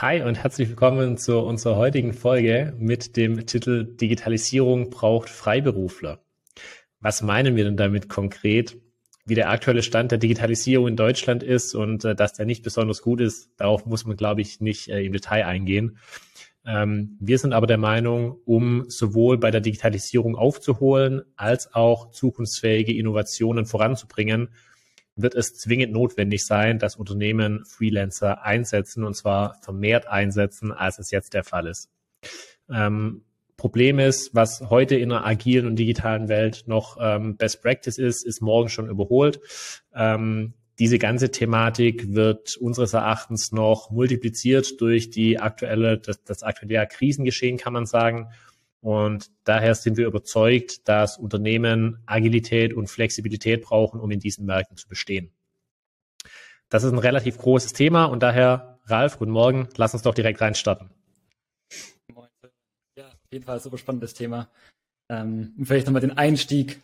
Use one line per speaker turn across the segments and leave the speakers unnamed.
Hi und herzlich willkommen zu unserer heutigen Folge mit dem Titel Digitalisierung braucht Freiberufler. Was meinen wir denn damit konkret? Wie der aktuelle Stand der Digitalisierung in Deutschland ist und äh, dass der nicht besonders gut ist, darauf muss man, glaube ich, nicht äh, im Detail eingehen. Ähm, wir sind aber der Meinung, um sowohl bei der Digitalisierung aufzuholen als auch zukunftsfähige Innovationen voranzubringen, wird es zwingend notwendig sein, dass Unternehmen Freelancer einsetzen und zwar vermehrt einsetzen, als es jetzt der Fall ist. Ähm, Problem ist, was heute in einer agilen und digitalen Welt noch ähm, Best Practice ist, ist morgen schon überholt. Ähm, diese ganze Thematik wird unseres Erachtens noch multipliziert durch die aktuelle, das, das aktuelle Krisengeschehen, kann man sagen. Und daher sind wir überzeugt, dass Unternehmen Agilität und Flexibilität brauchen, um in diesen Märkten zu bestehen. Das ist ein relativ großes Thema und daher, Ralf, guten Morgen, lass uns doch direkt reinstarten.
Ja, auf jeden Fall super spannendes Thema. Ähm, vielleicht nochmal den Einstieg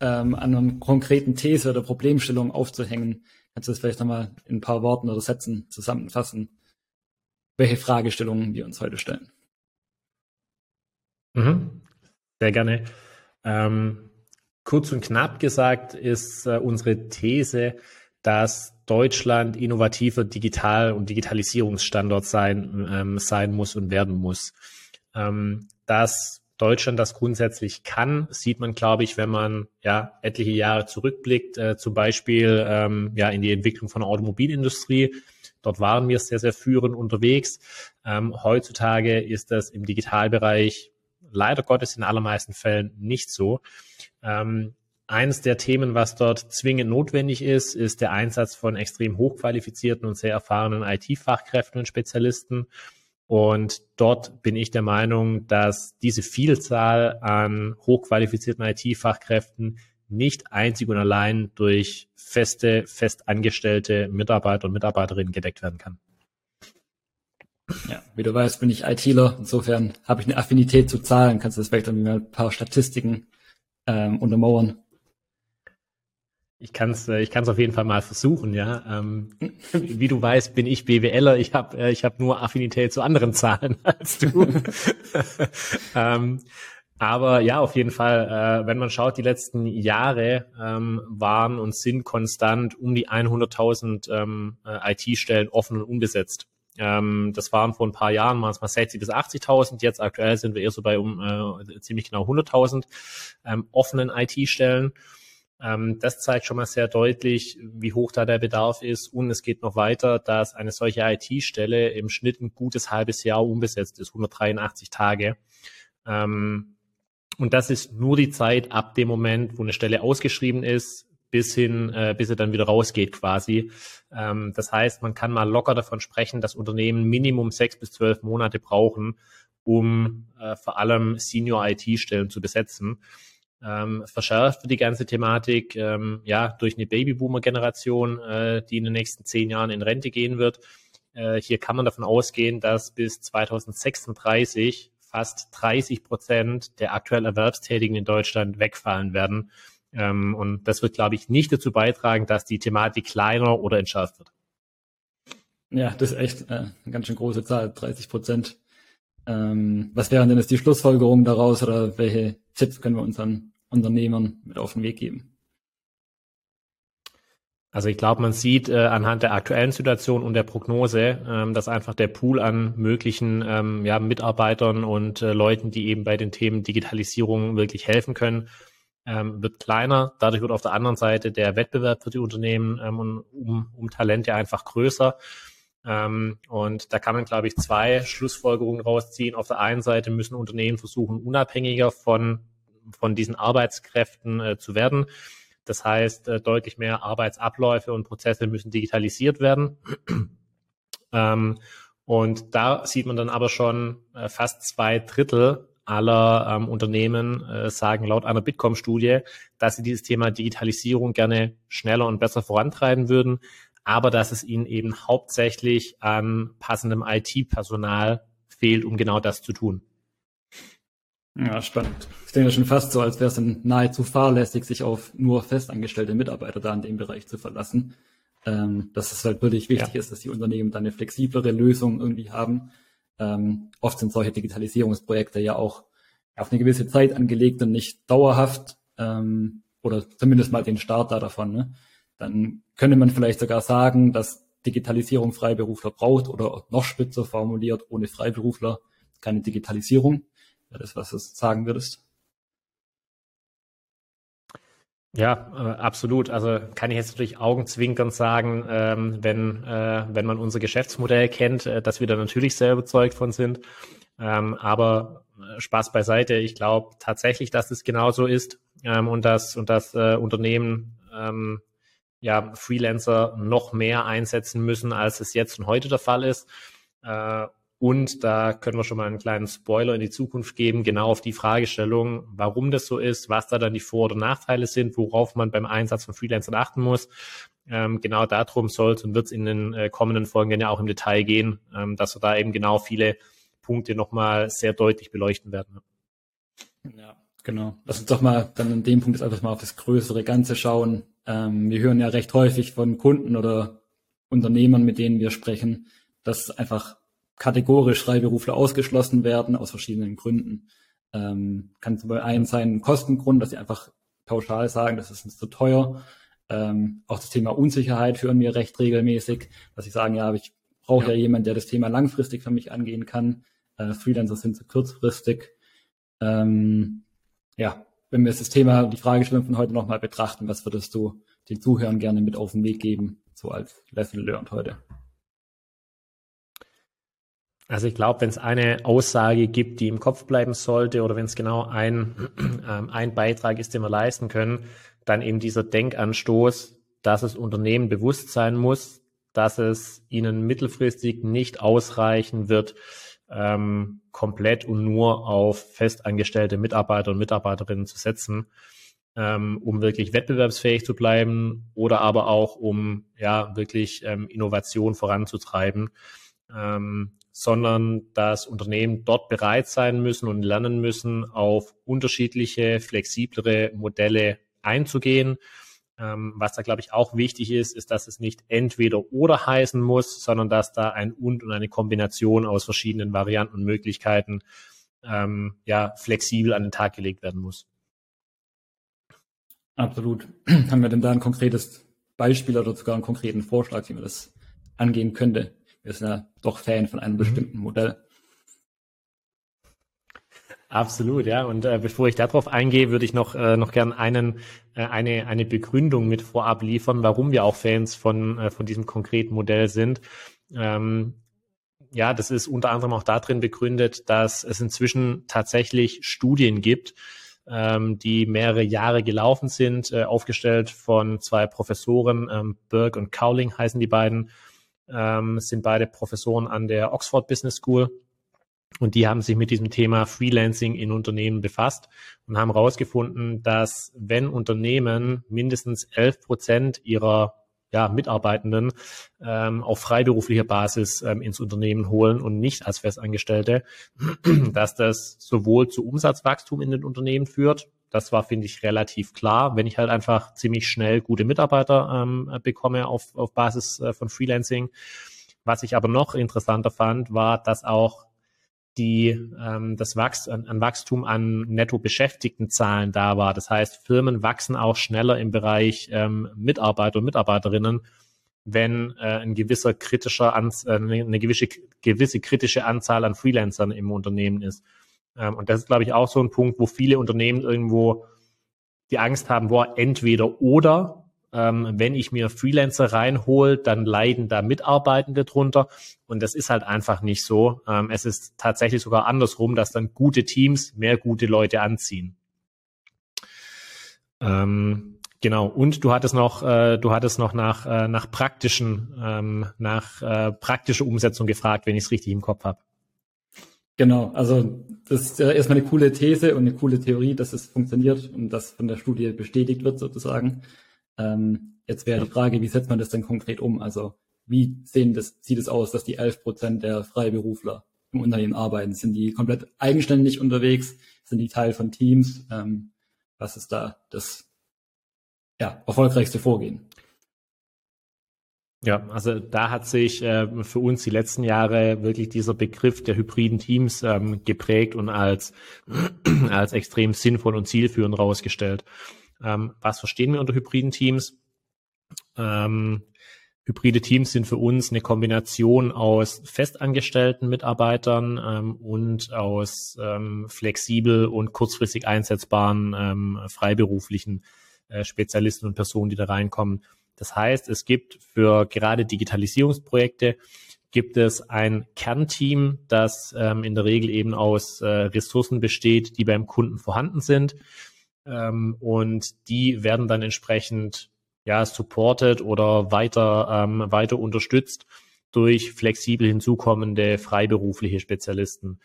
ähm, an einem konkreten These oder Problemstellung aufzuhängen. Kannst du das vielleicht nochmal in ein paar Worten oder Sätzen zusammenfassen, welche Fragestellungen wir uns heute stellen?
Mhm. Sehr gerne. Ähm, kurz und knapp gesagt ist äh, unsere These, dass Deutschland innovativer Digital- und Digitalisierungsstandort sein, ähm, sein muss und werden muss. Ähm, dass Deutschland das grundsätzlich kann, sieht man, glaube ich, wenn man ja etliche Jahre zurückblickt, äh, zum Beispiel ähm, ja in die Entwicklung von der Automobilindustrie. Dort waren wir sehr, sehr führend unterwegs. Ähm, heutzutage ist das im Digitalbereich leider Gottes in allermeisten Fällen nicht so. Ähm, eines der Themen, was dort zwingend notwendig ist, ist der Einsatz von extrem hochqualifizierten und sehr erfahrenen IT-Fachkräften und Spezialisten. Und dort bin ich der Meinung, dass diese Vielzahl an hochqualifizierten IT-Fachkräften nicht einzig und allein durch feste, festangestellte Mitarbeiter und Mitarbeiterinnen gedeckt werden kann.
Ja, wie du weißt, bin ich ITler. Insofern habe ich eine Affinität zu Zahlen. Kannst du das vielleicht mal ein paar Statistiken ähm, untermauern?
Ich kann es äh, ich kann's auf jeden Fall mal versuchen, ja. Ähm, wie du weißt, bin ich BWLer. Ich habe äh, ich hab nur Affinität zu anderen Zahlen als du. ähm, aber ja, auf jeden Fall, äh, wenn man schaut, die letzten Jahre ähm, waren und sind konstant um die 100.000 ähm, äh, IT-Stellen offen und unbesetzt. Ähm, das waren vor ein paar Jahren waren es mal 60 bis 80.000. Jetzt aktuell sind wir eher so bei um äh, ziemlich genau 100.000 ähm, offenen IT-Stellen. Ähm, das zeigt schon mal sehr deutlich, wie hoch da der Bedarf ist. Und es geht noch weiter, dass eine solche IT-Stelle im Schnitt ein gutes halbes Jahr unbesetzt ist, 183 Tage. Ähm, und das ist nur die Zeit ab dem Moment, wo eine Stelle ausgeschrieben ist, bis hin, äh, bis er dann wieder rausgeht quasi. Ähm, das heißt, man kann mal locker davon sprechen, dass Unternehmen Minimum sechs bis zwölf Monate brauchen, um äh, vor allem Senior-IT-Stellen zu besetzen. Ähm, verschärft wird die ganze Thematik ähm, ja durch eine Babyboomer-Generation, äh, die in den nächsten zehn Jahren in Rente gehen wird. Äh, hier kann man davon ausgehen, dass bis 2036 fast 30 Prozent der aktuell Erwerbstätigen in Deutschland wegfallen werden. Ähm, und das wird, glaube ich, nicht dazu beitragen, dass die Thematik kleiner oder entschärft wird.
Ja, das ist echt äh, eine ganz schön große Zahl, 30 Prozent. Ähm, was wären denn jetzt die Schlussfolgerungen daraus oder welche Tipps können wir unseren Unternehmern mit auf den Weg geben?
Also ich glaube, man sieht äh, anhand der aktuellen Situation und der Prognose, ähm, dass einfach der Pool an möglichen ähm, ja, Mitarbeitern und äh, Leuten, die eben bei den Themen Digitalisierung wirklich helfen können, ähm, wird kleiner. Dadurch wird auf der anderen Seite der Wettbewerb für die Unternehmen ähm, um, um Talente einfach größer. Ähm, und da kann man, glaube ich, zwei Schlussfolgerungen rausziehen. Auf der einen Seite müssen Unternehmen versuchen, unabhängiger von, von diesen Arbeitskräften äh, zu werden. Das heißt, äh, deutlich mehr Arbeitsabläufe und Prozesse müssen digitalisiert werden. ähm, und da sieht man dann aber schon äh, fast zwei Drittel aller ähm, Unternehmen äh, sagen laut einer Bitkom-Studie, dass sie dieses Thema Digitalisierung gerne schneller und besser vorantreiben würden, aber dass es ihnen eben hauptsächlich an passendem IT-Personal fehlt, um genau das zu tun.
Ja, spannend. Ich denke schon fast so, als wäre es dann nahezu fahrlässig, sich auf nur festangestellte Mitarbeiter da in dem Bereich zu verlassen. ähm, dass es halt wirklich wichtig ja. ist, dass die Unternehmen dann eine flexiblere Lösung irgendwie haben. Ähm, oft sind solche Digitalisierungsprojekte ja auch auf eine gewisse Zeit angelegt und nicht dauerhaft ähm, oder zumindest mal den Start da davon. Ne? Dann könnte man vielleicht sogar sagen, dass Digitalisierung Freiberufler braucht oder noch spitzer formuliert, ohne Freiberufler keine Digitalisierung. Ja, das, was du sagen würdest.
Ja, äh, absolut. Also kann ich jetzt natürlich augenzwinkernd sagen, ähm, wenn, äh, wenn man unser Geschäftsmodell kennt, äh, dass wir da natürlich sehr überzeugt von sind. Ähm, aber äh, Spaß beiseite. Ich glaube tatsächlich, dass es genauso ist ähm, und dass und dass äh, Unternehmen ähm, ja Freelancer noch mehr einsetzen müssen, als es jetzt und heute der Fall ist. Und da können wir schon mal einen kleinen Spoiler in die Zukunft geben, genau auf die Fragestellung, warum das so ist, was da dann die Vor- oder Nachteile sind, worauf man beim Einsatz von Freelancern achten muss. Ähm, genau darum soll es und wird es in den äh, kommenden Folgen ja auch im Detail gehen, ähm, dass wir da eben genau viele Punkte nochmal sehr deutlich beleuchten werden.
Ja, genau. Lass uns doch mal dann an dem Punkt jetzt einfach mal auf das größere Ganze schauen. Ähm, wir hören ja recht häufig von Kunden oder Unternehmern, mit denen wir sprechen, dass einfach kategorisch Freiberufler ausgeschlossen werden aus verschiedenen Gründen. Ähm, kann zum Beispiel einen sein Kostengrund, dass sie einfach pauschal sagen, das ist uns zu teuer. Ähm, auch das Thema Unsicherheit führen wir recht regelmäßig, dass sie sagen, ja, ich brauche ja. ja jemanden, der das Thema langfristig für mich angehen kann. Äh, Freelancer sind zu kurzfristig. Ähm, ja, wenn wir jetzt das Thema, die Fragestellung von heute nochmal betrachten, was würdest du den Zuhörern gerne mit auf den Weg geben, so als Lesson learned heute?
Also ich glaube, wenn es eine Aussage gibt, die im Kopf bleiben sollte, oder wenn es genau ein, ähm, ein Beitrag ist, den wir leisten können, dann eben dieser Denkanstoß, dass es Unternehmen bewusst sein muss, dass es ihnen mittelfristig nicht ausreichen wird, ähm, komplett und nur auf festangestellte Mitarbeiter und Mitarbeiterinnen zu setzen, ähm, um wirklich wettbewerbsfähig zu bleiben oder aber auch um ja wirklich ähm, Innovation voranzutreiben. Ähm, sondern dass Unternehmen dort bereit sein müssen und lernen müssen, auf unterschiedliche, flexiblere Modelle einzugehen. Ähm, was da, glaube ich, auch wichtig ist, ist, dass es nicht entweder oder heißen muss, sondern dass da ein und und eine Kombination aus verschiedenen Varianten und Möglichkeiten ähm, ja flexibel an den Tag gelegt werden muss.
Absolut. Haben wir denn da ein konkretes Beispiel oder sogar einen konkreten Vorschlag, wie man das angehen könnte? Wir sind ja doch Fan von einem mhm. bestimmten Modell.
Absolut, ja. Und äh, bevor ich darauf eingehe, würde ich noch äh, noch gern einen äh, eine eine Begründung mit vorab liefern, warum wir auch Fans von äh, von diesem konkreten Modell sind. Ähm, ja, das ist unter anderem auch darin begründet, dass es inzwischen tatsächlich Studien gibt, ähm, die mehrere Jahre gelaufen sind, äh, aufgestellt von zwei Professoren, ähm, Berg und Cowling heißen die beiden, ähm, sind beide Professoren an der Oxford Business School. Und die haben sich mit diesem Thema Freelancing in Unternehmen befasst und haben herausgefunden, dass wenn Unternehmen mindestens 11 Prozent ihrer ja, Mitarbeitenden ähm, auf freiberuflicher Basis ähm, ins Unternehmen holen und nicht als Festangestellte, dass das sowohl zu Umsatzwachstum in den Unternehmen führt, das war, finde ich, relativ klar. Wenn ich halt einfach ziemlich schnell gute Mitarbeiter ähm, bekomme auf, auf Basis äh, von Freelancing. Was ich aber noch interessanter fand, war, dass auch die ähm, das Wachs an, an Wachstum an netto beschäftigten Zahlen da war. Das heißt, Firmen wachsen auch schneller im Bereich ähm, Mitarbeiter und Mitarbeiterinnen, wenn äh, ein gewisser kritischer Anz äh, eine gewisse, gewisse kritische Anzahl an Freelancern im Unternehmen ist. Ähm, und das ist, glaube ich, auch so ein Punkt, wo viele Unternehmen irgendwo die Angst haben, wo entweder oder, ähm, wenn ich mir Freelancer reinhole, dann leiden da Mitarbeitende drunter. Und das ist halt einfach nicht so. Ähm, es ist tatsächlich sogar andersrum, dass dann gute Teams mehr gute Leute anziehen. Ähm, genau. Und du hattest noch, äh, du hattest noch nach, äh, nach praktischen, nach äh, praktischer Umsetzung gefragt, wenn ich es richtig im Kopf habe.
Genau, also das ist ja erstmal eine coole These und eine coole Theorie, dass es funktioniert und das von der Studie bestätigt wird sozusagen. Ähm, jetzt wäre die Frage, wie setzt man das denn konkret um? Also wie sehen das, sieht es aus, dass die 11 Prozent der Freiberufler im Unternehmen arbeiten? Sind die komplett eigenständig unterwegs? Sind die Teil von Teams? Ähm, was ist da das ja, erfolgreichste Vorgehen?
Ja, also da hat sich äh, für uns die letzten Jahre wirklich dieser Begriff der hybriden Teams ähm, geprägt und als, als extrem sinnvoll und zielführend rausgestellt. Ähm, was verstehen wir unter hybriden Teams? Ähm, hybride Teams sind für uns eine Kombination aus festangestellten Mitarbeitern ähm, und aus ähm, flexibel und kurzfristig einsetzbaren ähm, freiberuflichen äh, Spezialisten und Personen, die da reinkommen. Das heißt, es gibt für gerade Digitalisierungsprojekte gibt es ein Kernteam, das ähm, in der Regel eben aus äh, Ressourcen besteht, die beim Kunden vorhanden sind. Ähm, und die werden dann entsprechend ja supported oder weiter ähm, weiter unterstützt durch flexibel hinzukommende freiberufliche Spezialisten.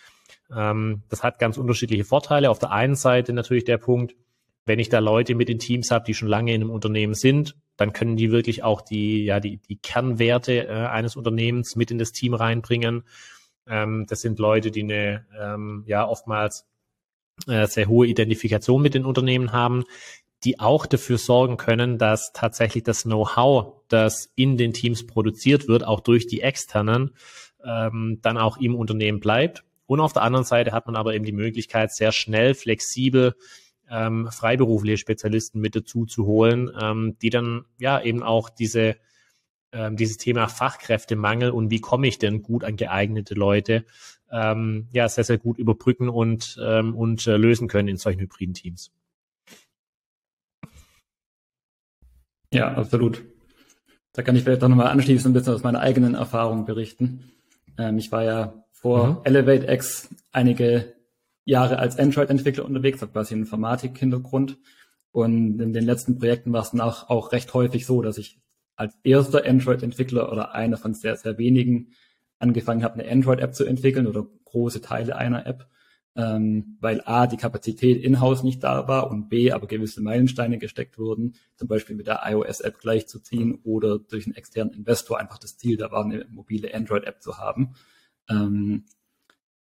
Ähm, das hat ganz unterschiedliche Vorteile. Auf der einen Seite natürlich der Punkt, wenn ich da Leute mit den Teams habe, die schon lange in einem Unternehmen sind, dann können die wirklich auch die, ja, die, die Kernwerte äh, eines Unternehmens mit in das Team reinbringen. Ähm, das sind Leute, die eine, ähm, ja, oftmals äh, sehr hohe Identifikation mit den Unternehmen haben, die auch dafür sorgen können, dass tatsächlich das Know-how, das in den Teams produziert wird, auch durch die externen, ähm, dann auch im Unternehmen bleibt. Und auf der anderen Seite hat man aber eben die Möglichkeit, sehr schnell, flexibel ähm, freiberufliche Spezialisten mit dazu zu holen, ähm, die dann ja eben auch diese ähm, dieses Thema Fachkräftemangel und wie komme ich denn gut an geeignete Leute ähm, ja sehr sehr gut überbrücken und ähm, und äh, lösen können in solchen hybriden Teams.
Ja, absolut. Da kann ich vielleicht auch nochmal anschließend ein bisschen aus meiner eigenen Erfahrung berichten. Ähm, ich war ja vor mhm. ElevateX einige Jahre als Android-Entwickler unterwegs, habe quasi einen Informatik-Hintergrund. Und in den letzten Projekten war es dann auch, auch recht häufig so, dass ich als erster Android-Entwickler oder einer von sehr, sehr wenigen angefangen habe, eine Android-App zu entwickeln oder große Teile einer App, ähm, weil A, die Kapazität in-house nicht da war und B, aber gewisse Meilensteine gesteckt wurden, zum Beispiel mit der iOS-App gleichzuziehen oder durch einen externen Investor einfach das Ziel da war, eine mobile Android-App zu haben. Ähm,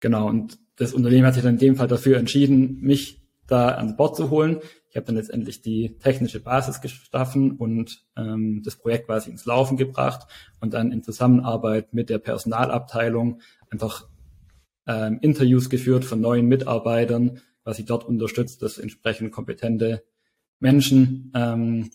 genau, und das Unternehmen hat sich dann in dem Fall dafür entschieden, mich da ans Bord zu holen. Ich habe dann letztendlich die technische Basis geschaffen und ähm, das Projekt quasi ins Laufen gebracht und dann in Zusammenarbeit mit der Personalabteilung einfach ähm, Interviews geführt von neuen Mitarbeitern, quasi dort unterstützt, dass entsprechend kompetente Menschen ähm,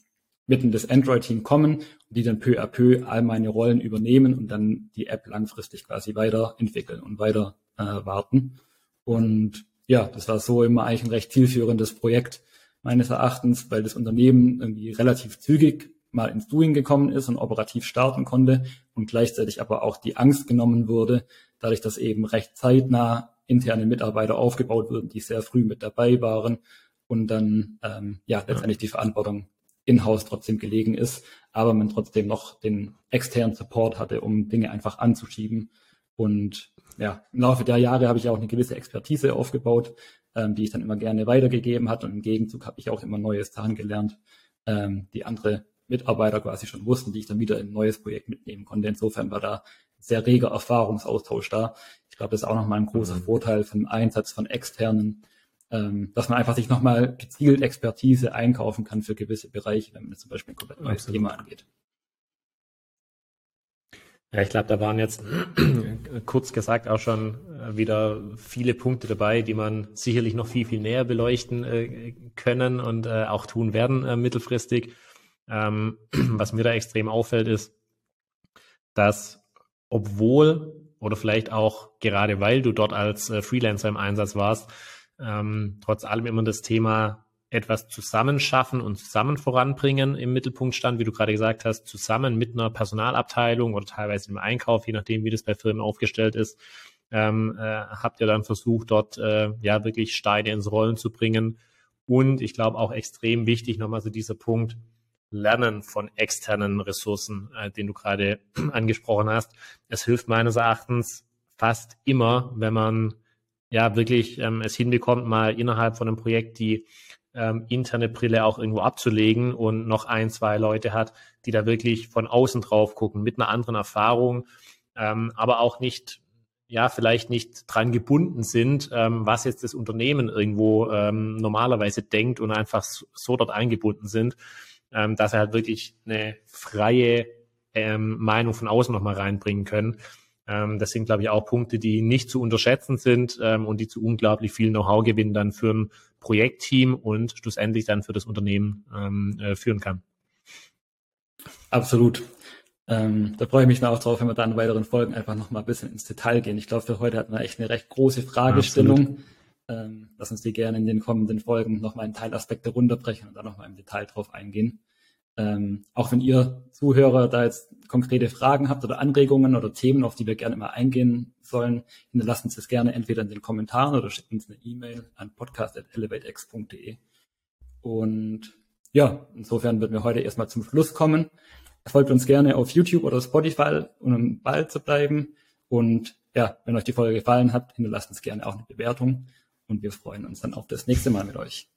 mitten das Android-Team kommen die dann peu à peu all meine Rollen übernehmen und dann die App langfristig quasi weiterentwickeln und weiter äh, warten. Und ja, das war so immer eigentlich ein recht zielführendes Projekt meines Erachtens, weil das Unternehmen irgendwie relativ zügig mal ins Doing gekommen ist und operativ starten konnte und gleichzeitig aber auch die Angst genommen wurde, dadurch, dass eben recht zeitnah interne Mitarbeiter aufgebaut wurden, die sehr früh mit dabei waren und dann ähm, ja letztendlich die Verantwortung in-house trotzdem gelegen ist, aber man trotzdem noch den externen Support hatte, um Dinge einfach anzuschieben. Und ja, im Laufe der Jahre habe ich auch eine gewisse Expertise aufgebaut, ähm, die ich dann immer gerne weitergegeben hat. Und im Gegenzug habe ich auch immer neue Sachen gelernt, ähm, die andere Mitarbeiter quasi schon wussten, die ich dann wieder in ein neues Projekt mitnehmen konnte. Insofern war da sehr reger Erfahrungsaustausch da. Ich glaube, das ist auch nochmal ein großer mhm. Vorteil vom Einsatz von externen, ähm, dass man einfach sich nochmal gezielt Expertise einkaufen kann für gewisse Bereiche, wenn man zum Beispiel ein komplett neues Thema angeht.
Ja, ich glaube, da waren jetzt kurz gesagt auch schon äh, wieder viele Punkte dabei, die man sicherlich noch viel, viel näher beleuchten äh, können und äh, auch tun werden äh, mittelfristig. Ähm, was mir da extrem auffällt, ist, dass obwohl oder vielleicht auch gerade weil du dort als äh, Freelancer im Einsatz warst, ähm, trotz allem immer das Thema etwas zusammenschaffen und zusammen voranbringen im Mittelpunkt stand, wie du gerade gesagt hast, zusammen mit einer Personalabteilung oder teilweise im Einkauf, je nachdem, wie das bei Firmen aufgestellt ist, ähm, äh, habt ihr dann versucht, dort äh, ja wirklich Steine ins Rollen zu bringen. Und ich glaube auch extrem wichtig nochmal so dieser Punkt, Lernen von externen Ressourcen, äh, den du gerade angesprochen hast. Es hilft meines Erachtens fast immer, wenn man ja wirklich ähm, es hinbekommt, mal innerhalb von einem Projekt die ähm, interne Brille auch irgendwo abzulegen und noch ein, zwei Leute hat, die da wirklich von außen drauf gucken, mit einer anderen Erfahrung, ähm, aber auch nicht, ja, vielleicht nicht dran gebunden sind, ähm, was jetzt das Unternehmen irgendwo ähm, normalerweise denkt und einfach so, dort eingebunden sind, ähm, dass er halt wirklich eine freie ähm, Meinung von außen nochmal reinbringen können. Ähm, das sind, glaube ich, auch Punkte, die nicht zu unterschätzen sind ähm, und die zu unglaublich viel Know-how gewinnen dann für ein Projektteam und schlussendlich dann für das Unternehmen ähm, äh, führen kann.
Absolut. Ähm, da freue ich mich dann auch drauf, wenn wir dann in weiteren Folgen einfach noch mal ein bisschen ins Detail gehen. Ich glaube, für heute hatten wir echt eine recht große Fragestellung. Ähm, lass uns die gerne in den kommenden Folgen noch mal in Teilaspekte runterbrechen und dann noch mal im Detail drauf eingehen. Ähm, auch wenn ihr Zuhörer da jetzt konkrete Fragen habt oder Anregungen oder Themen, auf die wir gerne mal eingehen sollen, hinterlasst uns das gerne entweder in den Kommentaren oder schickt uns eine E-Mail an podcast.elevatex.de. Und ja, insofern würden wir heute erstmal zum Schluss kommen. Folgt uns gerne auf YouTube oder Spotify, um im Ball zu bleiben. Und ja, wenn euch die Folge gefallen hat, hinterlasst uns gerne auch eine Bewertung. Und wir freuen uns dann auf das nächste Mal mit euch.